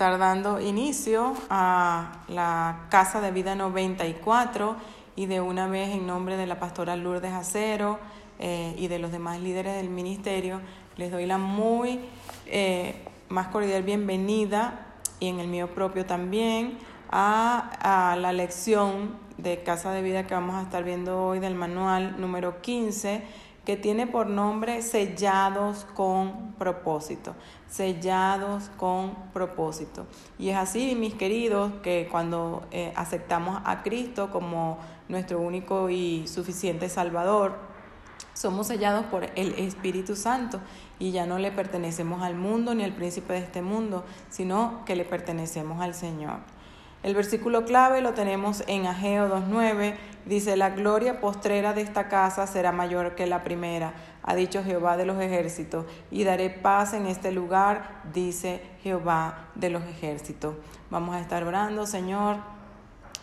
estar dando inicio a la Casa de Vida 94 y de una vez en nombre de la pastora Lourdes Acero eh, y de los demás líderes del ministerio, les doy la muy eh, más cordial bienvenida y en el mío propio también a, a la lección de Casa de Vida que vamos a estar viendo hoy del manual número 15 que tiene por nombre sellados con propósito, sellados con propósito. Y es así, mis queridos, que cuando eh, aceptamos a Cristo como nuestro único y suficiente Salvador, somos sellados por el Espíritu Santo y ya no le pertenecemos al mundo ni al príncipe de este mundo, sino que le pertenecemos al Señor. El versículo clave lo tenemos en Ageo 2.9. Dice, la gloria postrera de esta casa será mayor que la primera, ha dicho Jehová de los ejércitos, y daré paz en este lugar, dice Jehová de los ejércitos. Vamos a estar orando, Señor.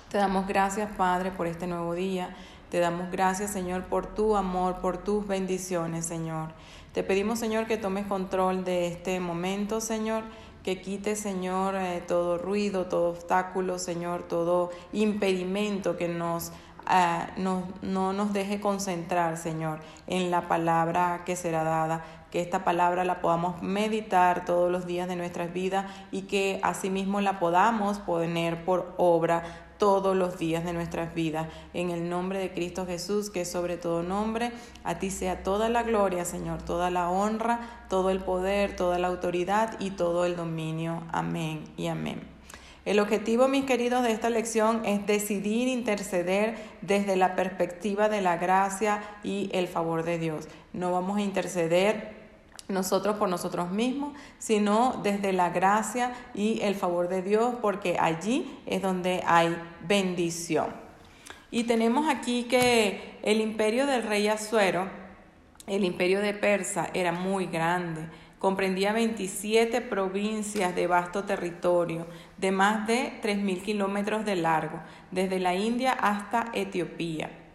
Te damos gracias, Padre, por este nuevo día. Te damos gracias, Señor, por tu amor, por tus bendiciones, Señor. Te pedimos, Señor, que tomes control de este momento, Señor que quite, Señor, eh, todo ruido, todo obstáculo, Señor, todo impedimento que nos, ah, no, no nos deje concentrar, Señor, en la palabra que será dada. Que esta palabra la podamos meditar todos los días de nuestras vidas y que asimismo la podamos poner por obra todos los días de nuestras vidas. En el nombre de Cristo Jesús, que sobre todo nombre, a ti sea toda la gloria, Señor, toda la honra, todo el poder, toda la autoridad y todo el dominio. Amén y amén. El objetivo, mis queridos, de esta lección es decidir interceder desde la perspectiva de la gracia y el favor de Dios. No vamos a interceder nosotros por nosotros mismos, sino desde la gracia y el favor de Dios, porque allí es donde hay bendición. Y tenemos aquí que el imperio del rey Azuero, el imperio de Persa, era muy grande. Comprendía 27 provincias de vasto territorio, de más de 3.000 kilómetros de largo, desde la India hasta Etiopía.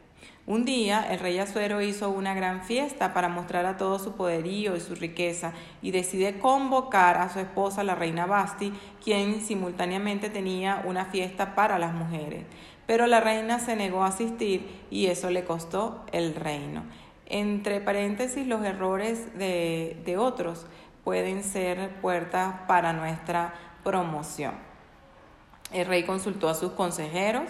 Un día el rey Azuero hizo una gran fiesta para mostrar a todo su poderío y su riqueza y decide convocar a su esposa, la reina Basti, quien simultáneamente tenía una fiesta para las mujeres. Pero la reina se negó a asistir y eso le costó el reino. Entre paréntesis, los errores de, de otros pueden ser puertas para nuestra promoción. El rey consultó a sus consejeros,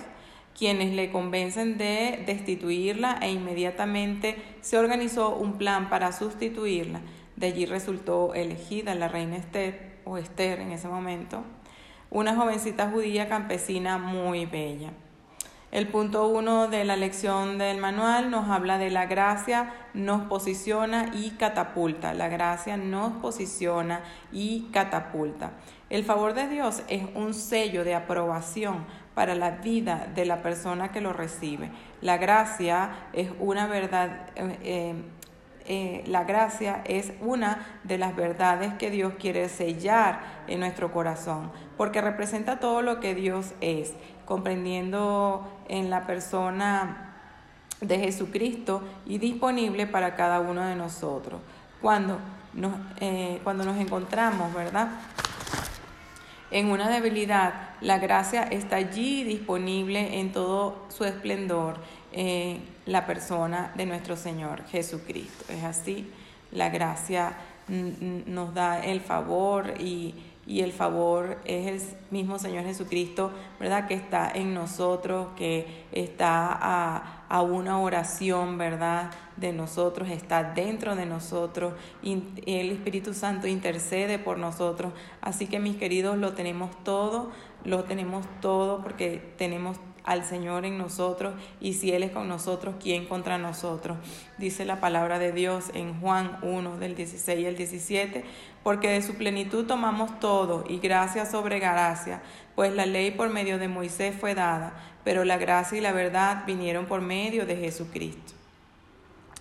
quienes le convencen de destituirla e inmediatamente se organizó un plan para sustituirla. De allí resultó elegida la reina Esther, o Esther en ese momento, una jovencita judía campesina muy bella. El punto uno de la lección del manual nos habla de la gracia, nos posiciona y catapulta. La gracia nos posiciona y catapulta. El favor de Dios es un sello de aprobación para la vida de la persona que lo recibe. La gracia es una verdad, eh, eh, eh, la gracia es una de las verdades que Dios quiere sellar en nuestro corazón, porque representa todo lo que Dios es, comprendiendo en la persona de Jesucristo y disponible para cada uno de nosotros. Cuando nos, cuando nos encontramos, ¿verdad? En una debilidad, la gracia está allí disponible en todo su esplendor en la persona de nuestro Señor Jesucristo. Es así, la gracia nos da el favor y, el favor es el mismo Señor Jesucristo, ¿verdad? Que está en nosotros, que está a, a una oración, ¿verdad? De nosotros, está dentro de nosotros, y el Espíritu Santo intercede por nosotros. Así que mis queridos, lo tenemos todo, lo tenemos todo porque tenemos al Señor en nosotros y si Él es con nosotros, ¿quién contra nosotros? Dice la palabra de Dios en Juan 1 del 16 al 17, porque de su plenitud tomamos todo y gracia sobre gracia, pues la ley por medio de Moisés fue dada, pero la gracia y la verdad vinieron por medio de Jesucristo.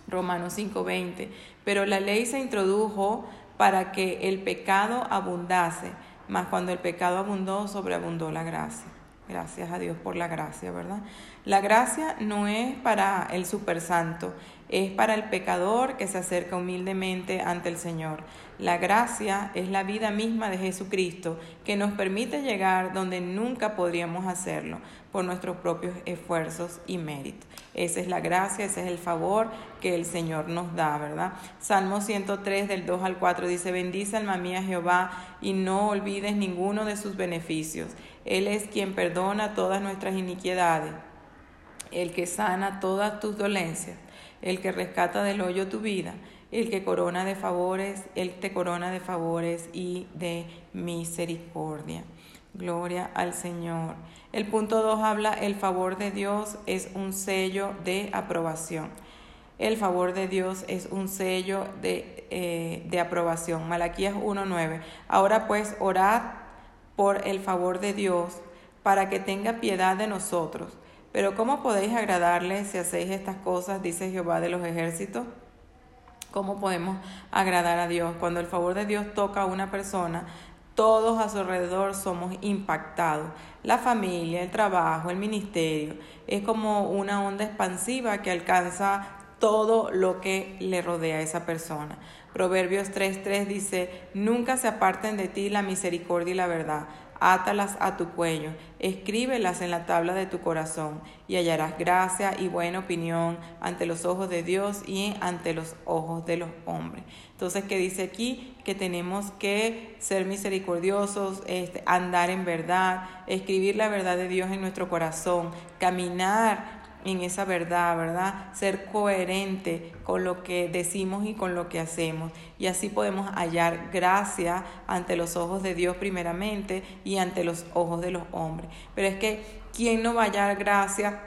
Romanos 5:20, pero la ley se introdujo para que el pecado abundase, mas cuando el pecado abundó, sobreabundó la gracia. Gracias a Dios por la gracia, ¿verdad? La gracia no es para el super santo, es para el pecador que se acerca humildemente ante el Señor. La gracia es la vida misma de Jesucristo que nos permite llegar donde nunca podríamos hacerlo por nuestros propios esfuerzos y méritos. Esa es la gracia, ese es el favor que el Señor nos da, ¿verdad? Salmo 103 del 2 al 4 dice, bendice alma mía Jehová y no olvides ninguno de sus beneficios. Él es quien perdona todas nuestras iniquidades, el que sana todas tus dolencias el que rescata del hoyo tu vida, el que corona de favores, Él te corona de favores y de misericordia. Gloria al Señor. El punto 2 habla, el favor de Dios es un sello de aprobación. El favor de Dios es un sello de, eh, de aprobación. Malaquías 1.9. Ahora pues orad por el favor de Dios para que tenga piedad de nosotros pero ¿cómo podéis agradarle si hacéis estas cosas? Dice Jehová de los ejércitos. ¿Cómo podemos agradar a Dios? Cuando el favor de Dios toca a una persona, todos a su alrededor somos impactados. La familia, el trabajo, el ministerio. Es como una onda expansiva que alcanza todo lo que le rodea a esa persona. Proverbios 3.3 dice, nunca se aparten de ti la misericordia y la verdad átalas a tu cuello, escríbelas en la tabla de tu corazón, y hallarás gracia y buena opinión ante los ojos de Dios y ante los ojos de los hombres. Entonces, ¿qué dice aquí? Que tenemos que ser misericordiosos, este, andar en verdad, escribir la verdad de Dios en nuestro corazón, caminar en esa verdad, ¿verdad? Ser coherente con lo que decimos y con lo que hacemos. Y así podemos hallar gracia ante los ojos de Dios primeramente y ante los ojos de los hombres. Pero es que, ¿quién no va a hallar gracia?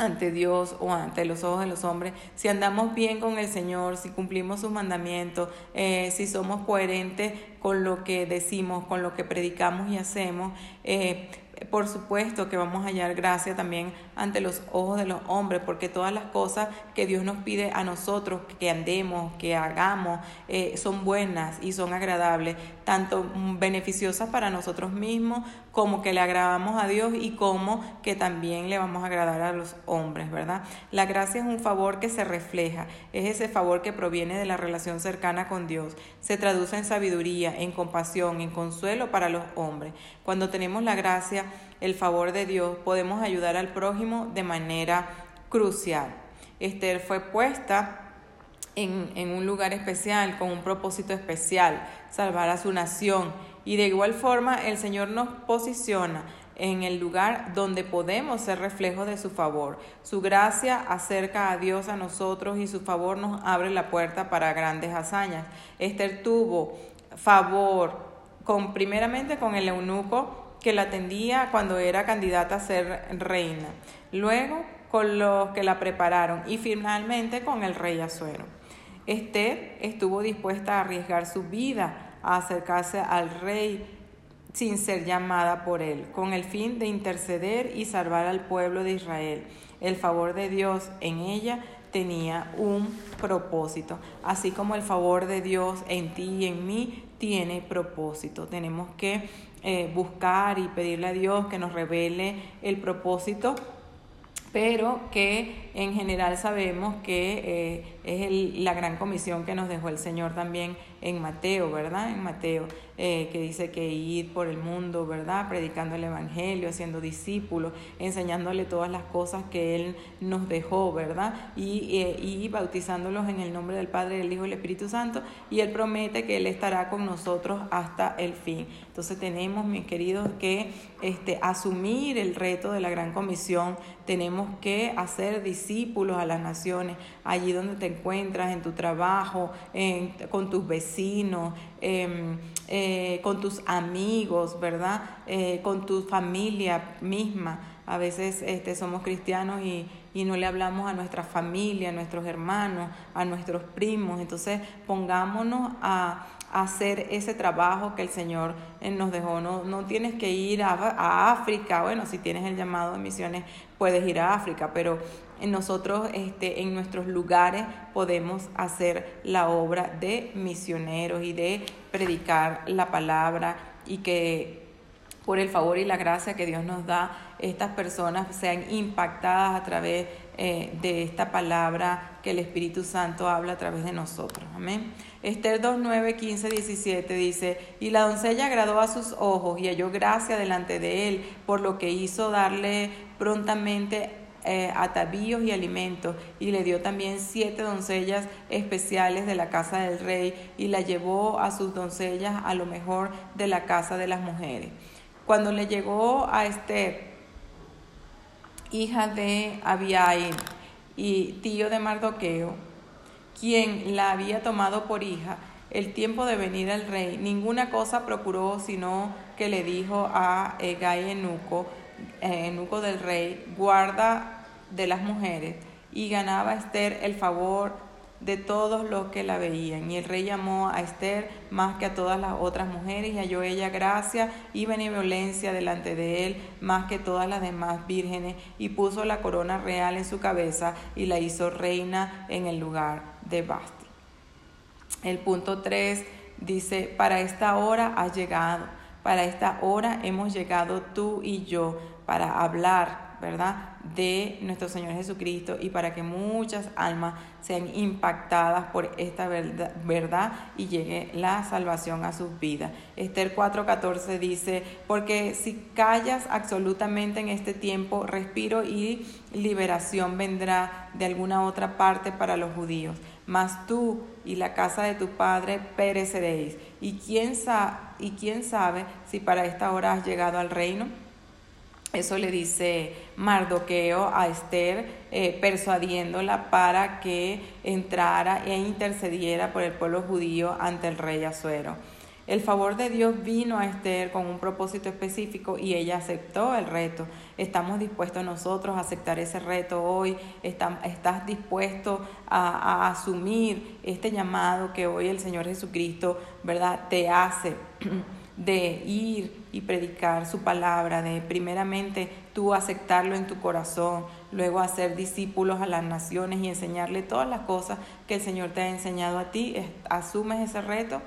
ante Dios o ante los ojos de los hombres, si andamos bien con el Señor, si cumplimos sus mandamientos, eh, si somos coherentes con lo que decimos, con lo que predicamos y hacemos, eh, por supuesto que vamos a hallar gracia también ante los ojos de los hombres, porque todas las cosas que Dios nos pide a nosotros que andemos, que hagamos, eh, son buenas y son agradables, tanto beneficiosas para nosotros mismos como que le agradamos a Dios y como que también le vamos a agradar a los hombres, ¿verdad? La gracia es un favor que se refleja, es ese favor que proviene de la relación cercana con Dios, se traduce en sabiduría, en compasión, en consuelo para los hombres. Cuando tenemos la gracia, el favor de Dios, podemos ayudar al prójimo de manera crucial. Esther fue puesta en, en, un lugar especial, con un propósito especial, salvar a su nación. Y de igual forma el Señor nos posiciona en el lugar donde podemos ser reflejo de su favor. Su gracia acerca a Dios a nosotros y su favor nos abre la puerta para grandes hazañas. Esther tuvo favor con primeramente con el eunuco que la atendía cuando era candidata a ser reina, luego con los que la prepararon y finalmente con el rey Azuero. Esther estuvo dispuesta a arriesgar su vida a acercarse al rey sin ser llamada por él, con el fin de interceder y salvar al pueblo de Israel. El favor de Dios en ella tenía un propósito, así como el favor de Dios en ti y en mí tiene propósito. Tenemos que eh, buscar y pedirle a Dios que nos revele el propósito pero que en general sabemos que eh, es la gran comisión que nos dejó el Señor también en Mateo, ¿verdad? En Mateo, eh, que dice que ir por el mundo, ¿verdad? Predicando el Evangelio, haciendo discípulos, enseñándole todas las cosas que Él nos dejó, ¿verdad? Y, eh, y bautizándolos en el nombre del Padre, del Hijo y del Espíritu Santo. Y Él promete que Él estará con nosotros hasta el fin. Entonces tenemos, mis queridos, que este, asumir el reto de la gran comisión. Tenemos que hacer discípulos a las naciones, allí donde te encuentras, en tu trabajo, con tus vecinos, em, eh, con tus amigos, ¿verdad? Eh, con tu familia misma. A veces este, somos cristianos y, y no le hablamos a nuestra familia, a nuestros hermanos, a nuestros primos. Entonces pongámonos a hacer ese trabajo que el Señor eh, nos dejó. No, no tienes que ir a, África, bueno, si tienes el llamado de misiones, puedes ir a África, pero nosotros este, en nuestros lugares podemos hacer la obra de misioneros y de predicar la palabra y que por el favor y la gracia que Dios nos da, estas personas sean impactadas a través eh, de esta palabra que el Espíritu Santo habla a través de nosotros. Amén. Esther 2, 9, 15, 17 dice, y la doncella agradó a sus ojos y halló gracia delante de él, por lo que hizo darle prontamente eh, atavíos y alimentos, y le dio también siete doncellas especiales de la casa del rey, y la llevó a sus doncellas a lo mejor de la casa de las mujeres. Cuando le llegó a Esther, hija de Abiail y tío de Mardoqueo, quien la había tomado por hija, el tiempo de venir al rey, ninguna cosa procuró, sino que le dijo a Egai Enuco, eunuco del rey, guarda de las mujeres, y ganaba Esther el favor de todos los que la veían. Y el rey llamó a Esther más que a todas las otras mujeres y halló ella gracia y benevolencia delante de él más que todas las demás vírgenes y puso la corona real en su cabeza y la hizo reina en el lugar de Basti. El punto 3 dice, para esta hora has llegado, para esta hora hemos llegado tú y yo para hablar, ¿verdad? de nuestro Señor Jesucristo y para que muchas almas sean impactadas por esta verdad, y llegue la salvación a sus vidas. Esther 4:14 dice, porque si callas absolutamente en este tiempo, respiro y liberación vendrá de alguna otra parte para los judíos. Mas tú y la casa de tu padre pereceréis. ¿Y quién, ¿Y quién sabe si para esta hora has llegado al reino? Eso le dice Mardoqueo a Esther, eh, persuadiéndola para que entrara e intercediera por el pueblo judío ante el rey Azuero. El favor de Dios vino a Esther con un propósito específico y ella aceptó el reto. Estamos dispuestos nosotros a aceptar ese reto hoy. Estás dispuesto a, a asumir este llamado que hoy el Señor Jesucristo, ¿verdad?, te hace. de ir y predicar su palabra, de primeramente tú aceptarlo en tu corazón, luego hacer discípulos a las naciones y enseñarle todas las cosas que el Señor te ha enseñado a ti, asumes ese reto,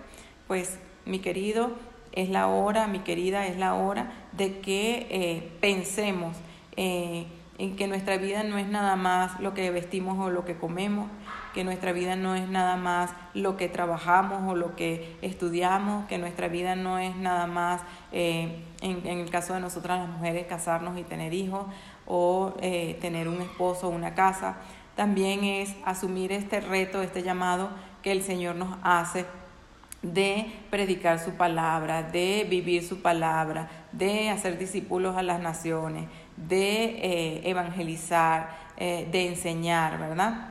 pues mi querido, es la hora, mi querida, es la hora de que eh, pensemos eh, en que nuestra vida no es nada más lo que vestimos o lo que comemos, que nuestra vida no es nada más lo que trabajamos o lo que estudiamos, que nuestra vida no es nada más, eh, en, el caso de nosotras las mujeres, casarnos y tener hijos o eh, tener un esposo o una casa. También es asumir este reto, este llamado que el Señor nos hace de predicar su palabra, de vivir su palabra, de hacer discípulos a las naciones, de eh, evangelizar, de enseñar, ¿verdad?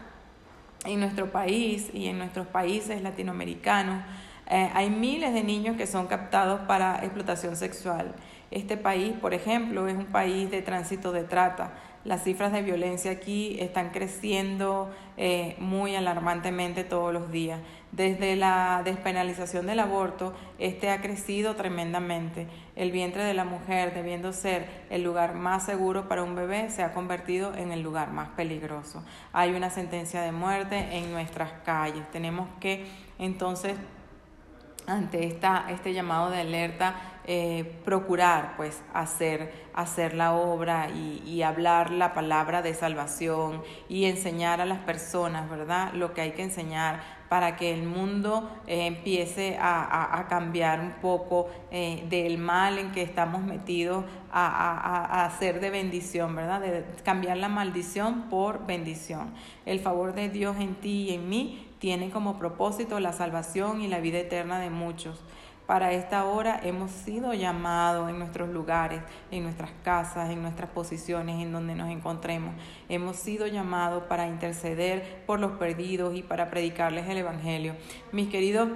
en nuestro país y en nuestros países latinoamericanos eh, hay miles de niños que son captados para explotación sexual. Este país, por ejemplo, es un país de tránsito de trata. Las cifras de violencia aquí están creciendo eh, muy alarmantemente todos los días. Desde la despenalización del aborto, este ha crecido tremendamente. El vientre de la mujer, debiendo ser el lugar más seguro para un bebé, se ha convertido en el lugar más peligroso. Hay una sentencia de muerte en nuestras calles. Tenemos que entonces ante esta, este llamado de alerta, eh, procurar pues hacer, hacer la obra y, hablar la palabra de salvación y enseñar a las personas, ¿verdad? Lo que hay que enseñar para que el mundo eh, empiece a, a, cambiar un poco eh, del mal en que estamos metidos a, a, hacer de bendición, ¿verdad? De cambiar la maldición por bendición. El favor de Dios en ti y en mí tiene como propósito la salvación y la vida eterna de muchos. Para esta hora hemos sido llamados en nuestros lugares, en nuestras casas, en nuestras posiciones, en donde nos encontremos. Hemos sido llamados para interceder por los perdidos y para predicarles el Evangelio. Mis queridos,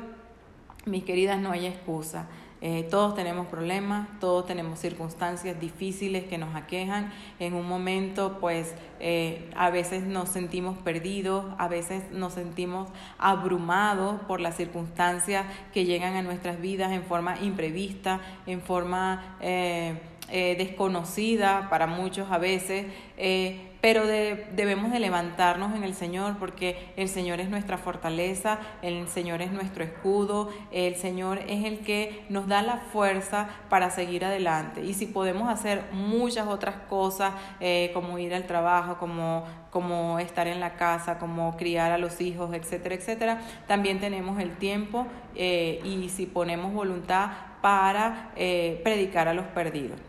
mis queridas, no hay excusa. Eh, todos tenemos problemas, todos tenemos circunstancias difíciles que nos aquejan. En un momento, pues, eh, a veces nos sentimos perdidos, a veces nos sentimos abrumados por las circunstancias que llegan a nuestras vidas en forma imprevista, en forma... Eh, eh, desconocida para muchos a veces, eh, pero debemos de levantarnos en el Señor porque el Señor es nuestra fortaleza, el Señor es nuestro escudo, el Señor es el que nos da la fuerza para seguir adelante. Y si podemos hacer muchas otras cosas, eh, como ir al trabajo, como, como estar en la casa, como criar a los hijos, etcétera, etcétera, también tenemos el tiempo y si ponemos voluntad para predicar a los perdidos.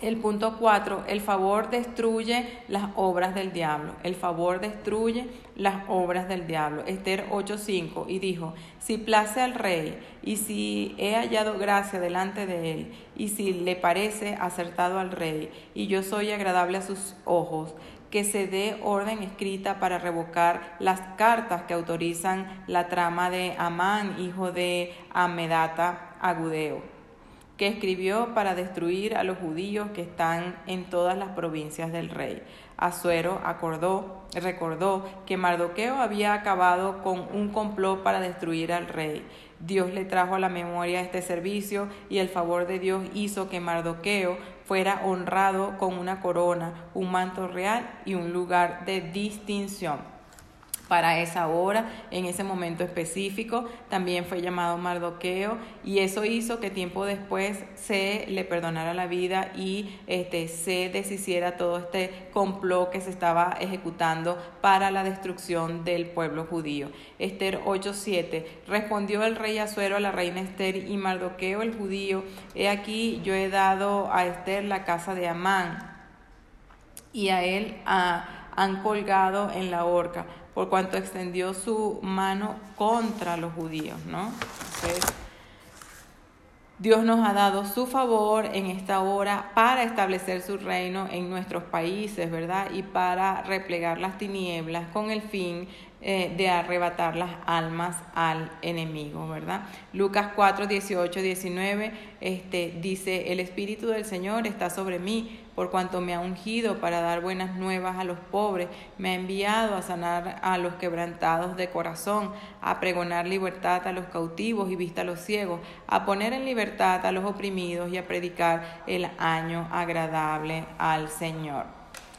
El punto 4, el favor destruye las obras del diablo. El favor destruye las obras del diablo. Esther 8:5 y dijo, si place al rey y si he hallado gracia delante de él y si le parece acertado al rey y yo soy agradable a sus ojos, que se dé orden escrita para revocar las cartas que autorizan la trama de Amán, hijo de Amedata Agudeo que escribió para destruir a los judíos que están en todas las provincias del rey. Azuero acordó, recordó que Mardoqueo había acabado con un complot para destruir al rey. Dios le trajo a la memoria este servicio y el favor de Dios hizo que Mardoqueo fuera honrado con una corona, un manto real y un lugar de distinción para esa hora, en ese momento específico. También fue llamado Mardoqueo y eso hizo que tiempo después se le perdonara la vida y este, se deshiciera todo este complot que se estaba ejecutando para la destrucción del pueblo judío. Esther 8:7 respondió el rey Azuero a la reina Esther y Mardoqueo el judío, he aquí yo he dado a Esther la casa de Amán y a él han colgado en la horca por cuanto extendió su mano contra los judíos, ¿no? Dios nos ha dado su favor en esta hora para establecer su reino en nuestros países, ¿verdad? Y para replegar las tinieblas con el fin eh, de arrebatar las almas al enemigo, ¿verdad? Lucas 4, 18, 19 este, dice, el Espíritu del Señor está sobre mí por cuanto me ha ungido para dar buenas nuevas a los pobres, me ha enviado a sanar a los quebrantados de corazón, a pregonar libertad a los cautivos y vista a los ciegos, a poner en libertad a los oprimidos y a predicar el año agradable al Señor.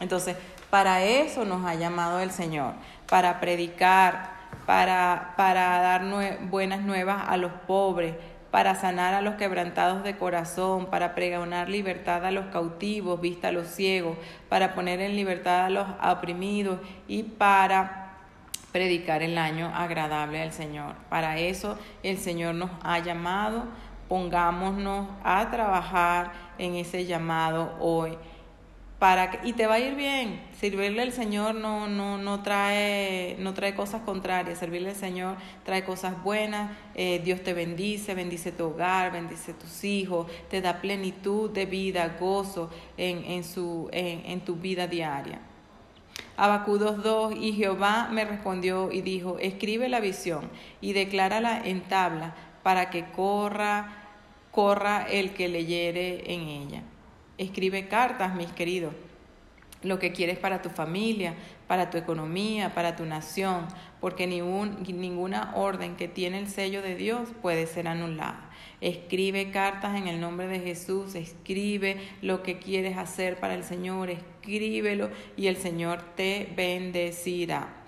Entonces, para eso nos ha llamado el Señor, para predicar, para, para dar buenas nuevas a los pobres, para sanar a los quebrantados de corazón, para pregonar libertad a los cautivos, vista a los ciegos, para poner en libertad a los oprimidos y para predicar el año agradable al Señor. Para eso el Señor nos ha llamado, pongámonos a trabajar en ese llamado hoy para y te va a ir bien. Servirle al Señor no, no, no, trae, no trae cosas contrarias. Servirle al Señor trae cosas buenas. Eh, Dios te bendice, bendice tu hogar, bendice tus hijos, te da plenitud de vida, gozo en, en, su, en, en tu vida diaria. Abacú 2.2 y Jehová me respondió y dijo, escribe la visión y declárala en tabla para que corra, corra el que leyere en ella. Escribe cartas, mis queridos, lo que quieres para tu familia, para tu economía, para tu nación, porque ninguna orden que tiene el sello de Dios puede ser anulada. Escribe cartas en el nombre de Jesús, escribe lo que quieres hacer para el Señor, escríbelo y el Señor te bendecirá.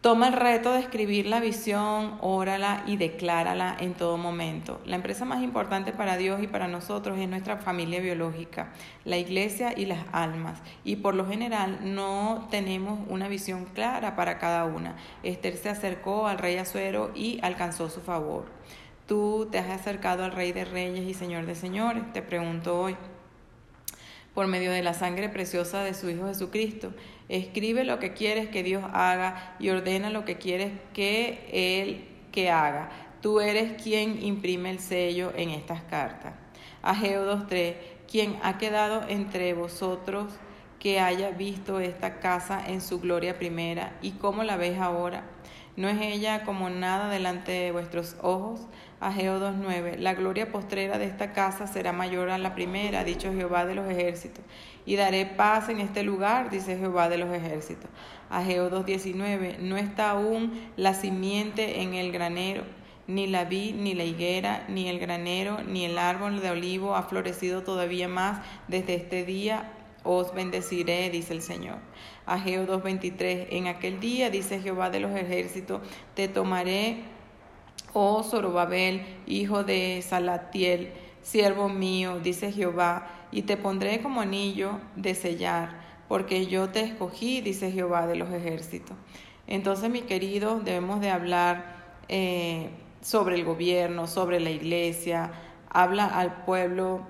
Toma el reto de escribir la visión, órala y declárala en todo momento. La empresa más importante para Dios y para nosotros es nuestra familia biológica, la iglesia y las almas. Y por lo general no tenemos una visión clara para cada una. Esther se acercó al rey Azuero y alcanzó su favor. Tú te has acercado al rey de reyes y señor de señores. Te pregunto hoy, por medio de la sangre preciosa de su Hijo Jesucristo. Escribe lo que quieres que Dios haga y ordena lo que quieres que Él que haga. Tú eres quien imprime el sello en estas cartas. Ageo 2.3, quien ha quedado entre vosotros que haya visto esta casa en su gloria primera y cómo la ves ahora. ¿No es ella como nada delante de vuestros ojos? Ageo 2.9. La gloria postrera de esta casa será mayor a la primera, dicho Jehová de los ejércitos. Y daré paz en este lugar, dice Jehová de los ejércitos. Ageo 2.19. No está aún la simiente en el granero, ni la vid, ni la higuera, ni el granero, ni el árbol de olivo ha florecido todavía más desde este día os bendeciré, dice el Señor. Ageo 2.23, en aquel día, dice Jehová de los ejércitos, te tomaré, oh Zorobabel, hijo de Salatiel, siervo mío, dice Jehová, y te pondré como anillo de sellar, porque yo te escogí, dice Jehová de los ejércitos. Entonces, mi querido, debemos de hablar eh, sobre el gobierno, sobre la iglesia, habla al pueblo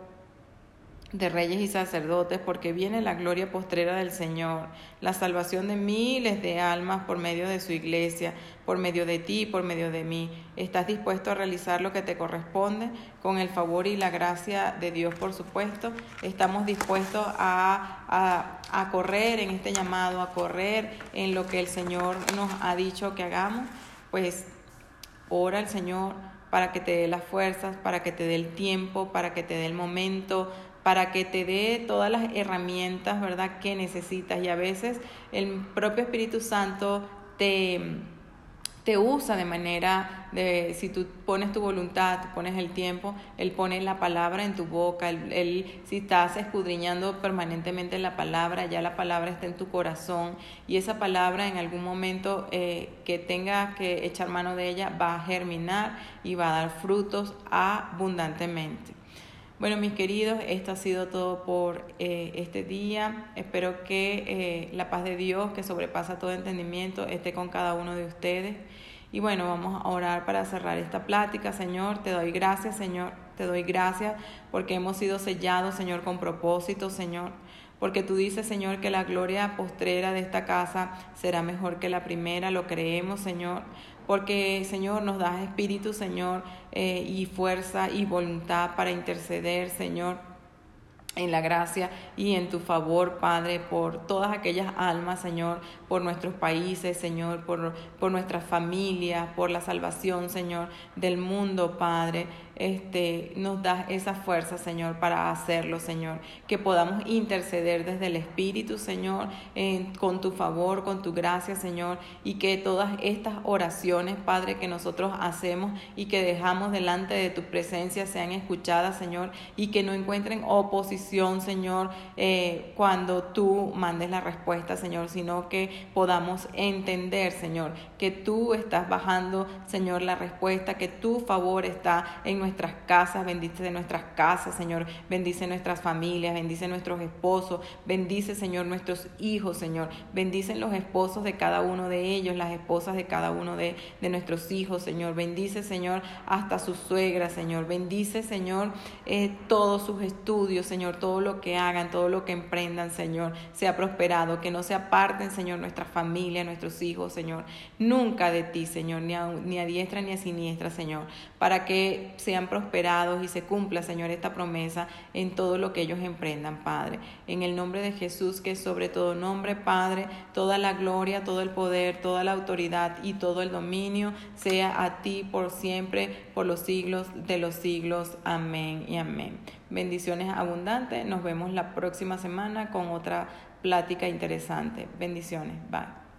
de reyes y sacerdotes, porque viene la gloria postrera del Señor, la salvación de miles de almas por medio de su iglesia, por medio de ti, por medio de mí. ¿Estás dispuesto a realizar lo que te corresponde con el favor y la gracia de Dios, por supuesto? ¿Estamos dispuestos a, a, a correr en este llamado, a correr en lo que el Señor nos ha dicho que hagamos? Pues ora al Señor para que te dé las fuerzas, para que te dé el tiempo, para que te dé el momento, para que te dé todas las herramientas, ¿verdad?, que necesitas. Y a veces el propio Espíritu Santo te, te usa de manera de, si tú pones tu voluntad, pones el tiempo, Él pone la palabra en tu boca, él, si estás escudriñando permanentemente la palabra, ya la palabra está en tu corazón y esa palabra en algún momento eh, que tenga que echar mano de ella va a germinar y va a dar frutos abundantemente. Bueno, mis queridos, esto ha sido todo por eh, este día. Espero que eh, la paz de Dios, que sobrepasa todo entendimiento, esté con cada uno de ustedes. Y bueno, vamos a orar para cerrar esta plática. Señor, te doy gracias, Señor. Te doy gracias porque hemos sido sellados, Señor, con propósito, Señor. Porque tú dices, Señor, que la gloria postrera de esta casa será mejor que la primera. Lo creemos, Señor porque Señor nos das espíritu, Señor, eh, y fuerza y voluntad para interceder, Señor en la gracia y en tu favor, Padre, por todas aquellas almas, Señor, por nuestros países, Señor, por, por nuestras familias, por la salvación, Señor, del mundo, Padre este, nos das esa fuerza, Señor, para hacerlo, Señor. Que podamos interceder desde el Espíritu, Señor, con tu favor, con tu gracia, Señor, y que todas estas oraciones, Padre, que nosotros hacemos y que dejamos delante de tu presencia sean escuchadas, Señor, y que no encuentren oposición, Señor, eh, cuando tú mandes la respuesta, Señor, sino que podamos entender, Señor, que tú estás bajando, Señor, la respuesta, que tu favor está en nuestra nuestras casas, bendice de nuestras casas, Señor, bendice nuestras familias, bendice nuestros esposos, bendice, Señor, nuestros hijos, Señor, bendice los esposos de cada uno de ellos, las esposas de cada uno de, de nuestros hijos, Señor, bendice, Señor, hasta sus suegras, Señor, bendice, Señor, eh, todos sus estudios, Señor, todo lo que hagan, todo lo que emprendan, Señor, sea prosperado, que no se aparten, Señor, nuestra familia, nuestros hijos, Señor, nunca de ti, Señor, ni a, ni a diestra ni a siniestra, Señor, para que prosperados y se cumpla, Señor, esta promesa en todo lo que ellos emprendan, Padre. En el nombre de Jesús, que sobre todo nombre, Padre, toda la gloria, todo el poder, toda la autoridad y todo el dominio sea a ti por siempre, por los siglos de los siglos. Amén y amén. Bendiciones abundantes. Nos vemos la próxima semana con otra plática interesante. Bendiciones. Bye.